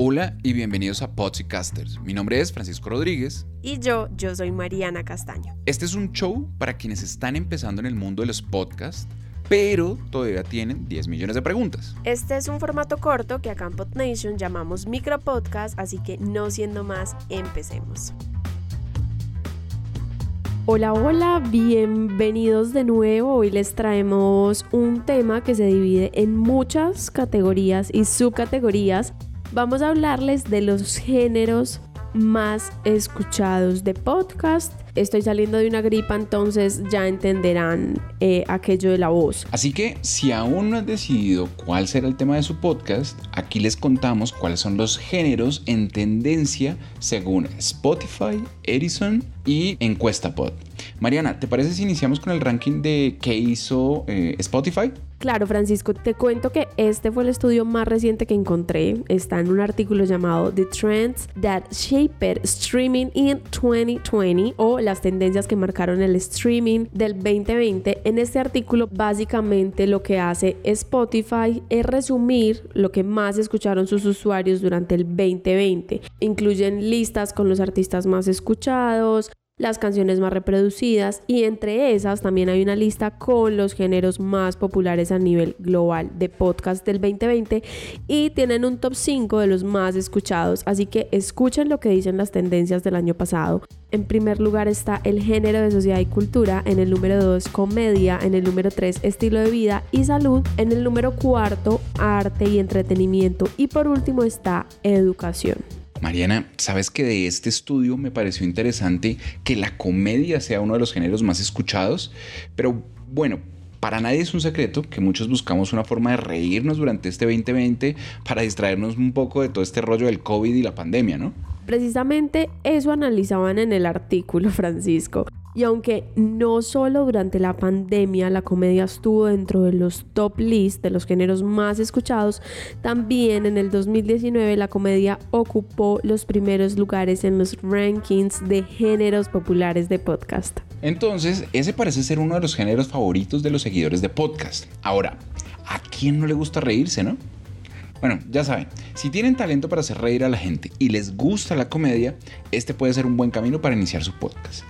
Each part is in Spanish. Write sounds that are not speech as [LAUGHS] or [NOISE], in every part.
Hola y bienvenidos a Podcasters. Mi nombre es Francisco Rodríguez. Y yo, yo soy Mariana Castaño. Este es un show para quienes están empezando en el mundo de los podcasts, pero todavía tienen 10 millones de preguntas. Este es un formato corto que acá en PodNation llamamos micropodcast, así que no siendo más, empecemos. Hola, hola, bienvenidos de nuevo. Hoy les traemos un tema que se divide en muchas categorías y subcategorías vamos a hablarles de los géneros más escuchados de podcast. Estoy saliendo de una gripa, entonces ya entenderán eh, aquello de la voz. Así que si aún no han decidido cuál será el tema de su podcast, aquí les contamos cuáles son los géneros en tendencia según Spotify, Edison y Encuesta Pod. Mariana, ¿te parece si iniciamos con el ranking de qué hizo eh, Spotify? Claro, Francisco, te cuento que este fue el estudio más reciente que encontré. Está en un artículo llamado The Trends That Shaped Streaming in 2020 o las tendencias que marcaron el streaming del 2020. En este artículo, básicamente lo que hace Spotify es resumir lo que más escucharon sus usuarios durante el 2020. Incluyen listas con los artistas más escuchados, las canciones más reproducidas y entre esas también hay una lista con los géneros más populares a nivel global de podcast del 2020 y tienen un top 5 de los más escuchados, así que escuchen lo que dicen las tendencias del año pasado. En primer lugar está el género de sociedad y cultura, en el número 2 comedia, en el número 3 estilo de vida y salud, en el número 4 arte y entretenimiento y por último está educación. Mariana, sabes que de este estudio me pareció interesante que la comedia sea uno de los géneros más escuchados, pero bueno, para nadie es un secreto que muchos buscamos una forma de reírnos durante este 2020 para distraernos un poco de todo este rollo del COVID y la pandemia, ¿no? Precisamente eso analizaban en el artículo, [LAUGHS] Francisco. Y aunque no solo durante la pandemia la comedia estuvo dentro de los top list de los géneros más escuchados, también en el 2019 la comedia ocupó los primeros lugares en los rankings de géneros populares de podcast. Entonces, ese parece ser uno de los géneros favoritos de los seguidores de podcast. Ahora, ¿a quién no le gusta reírse, no? Bueno, ya saben, si tienen talento para hacer reír a la gente y les gusta la comedia, este puede ser un buen camino para iniciar su podcast.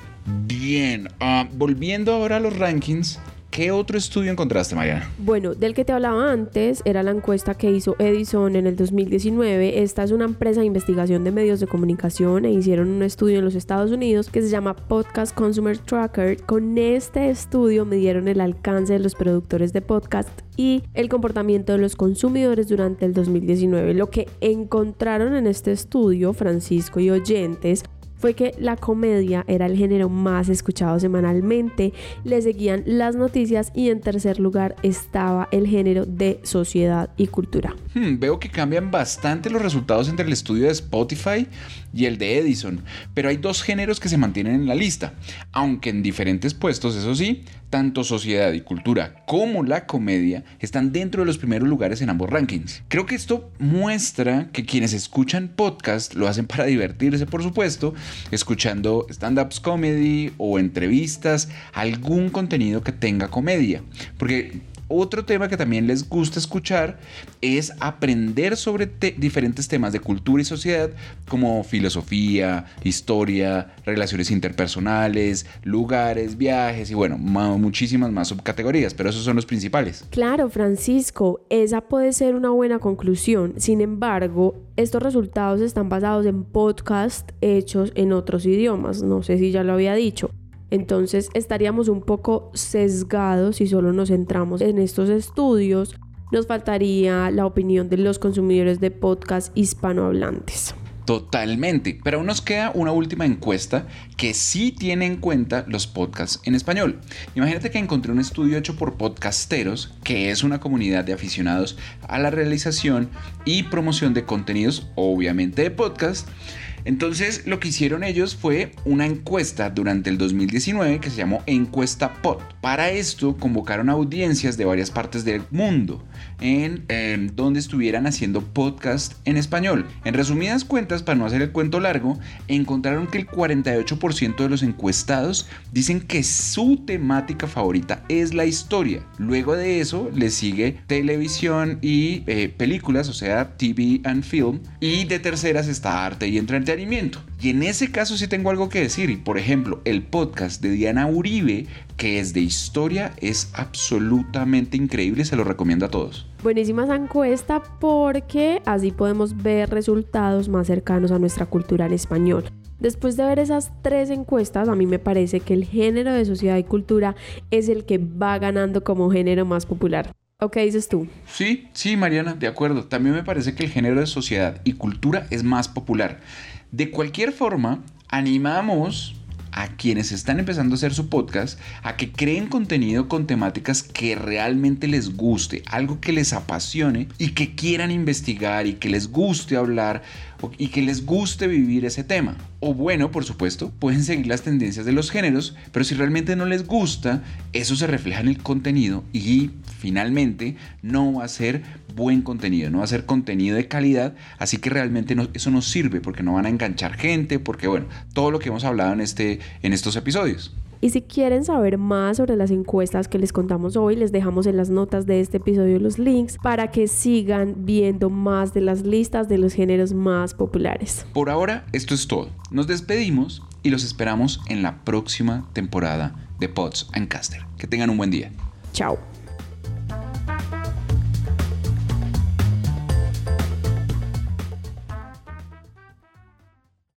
Bien, ah, volviendo ahora a los rankings, ¿Qué otro estudio encontraste, Mariana? Bueno, del que te hablaba antes era la encuesta que hizo Edison en el 2019. Esta es una empresa de investigación de medios de comunicación e hicieron un estudio en los Estados Unidos que se llama Podcast Consumer Tracker. Con este estudio midieron el alcance de los productores de podcast y el comportamiento de los consumidores durante el 2019. Lo que encontraron en este estudio, Francisco y oyentes, fue que la comedia era el género más escuchado semanalmente, le seguían las noticias y en tercer lugar estaba el género de sociedad y cultura. Hmm, veo que cambian bastante los resultados entre el estudio de Spotify y el de Edison, pero hay dos géneros que se mantienen en la lista, aunque en diferentes puestos, eso sí, tanto sociedad y cultura como la comedia están dentro de los primeros lugares en ambos rankings. Creo que esto muestra que quienes escuchan podcast lo hacen para divertirse, por supuesto, escuchando stand-ups comedy o entrevistas, algún contenido que tenga comedia. Porque otro tema que también les gusta escuchar es aprender sobre diferentes temas de cultura y sociedad como filosofía, historia, relaciones interpersonales, lugares, viajes y bueno, muchísimas más subcategorías, pero esos son los principales. Claro, Francisco, esa puede ser una buena conclusión. Sin embargo, estos resultados están basados en podcasts hechos en otros idiomas, no sé si ya lo había dicho. Entonces estaríamos un poco sesgados si solo nos centramos en estos estudios. Nos faltaría la opinión de los consumidores de podcast hispanohablantes. Totalmente, pero aún nos queda una última encuesta que sí tiene en cuenta los podcasts en español. Imagínate que encontré un estudio hecho por Podcasteros, que es una comunidad de aficionados a la realización y promoción de contenidos, obviamente de podcast, Entonces lo que hicieron ellos fue una encuesta durante el 2019 que se llamó Encuesta POT. Para esto convocaron audiencias de varias partes del mundo en, donde estuvieran haciendo podcast en español. En resumidas cuentas, para no hacer el cuento largo, encontraron que el 48% de los encuestados dicen que su temática favorita es la historia. Luego de eso le sigue televisión y eh, películas, o sea, TV and film. Y de terceras está arte y entretenimiento. Y en ese caso sí tengo algo que decir. Y por ejemplo, el podcast de Diana Uribe, que es de historia, es absolutamente increíble. Se lo recomiendo a todos. Buenísima esa encuesta porque así podemos ver resultados más cercanos a nuestra cultura en español. Después de ver esas tres encuestas, a mí me parece que el género de sociedad y cultura es el que va ganando como género más popular. ¿O qué dices tú? Sí, sí, Mariana, de acuerdo. También me parece que el género de sociedad y cultura es más popular. De cualquier forma, animamos a quienes están empezando a hacer su podcast a que creen contenido con temáticas que realmente les guste, algo que les apasione y que quieran investigar y que les guste hablar y que les guste vivir ese tema. O bueno, por supuesto, pueden seguir las tendencias de los géneros, pero si realmente no les gusta, eso se refleja en el contenido y finalmente no va a ser buen contenido, no va a ser contenido de calidad, así que realmente eso no sirve porque no van a enganchar gente, porque bueno, todo lo que hemos hablado en, este, en estos episodios. Y si quieren saber más sobre las encuestas que les contamos hoy, les dejamos en las notas de este episodio los links para que sigan viendo más de las listas de los géneros más populares. Por ahora, esto es todo. Nos despedimos y los esperamos en la próxima temporada de Pods and Caster. Que tengan un buen día. Chao.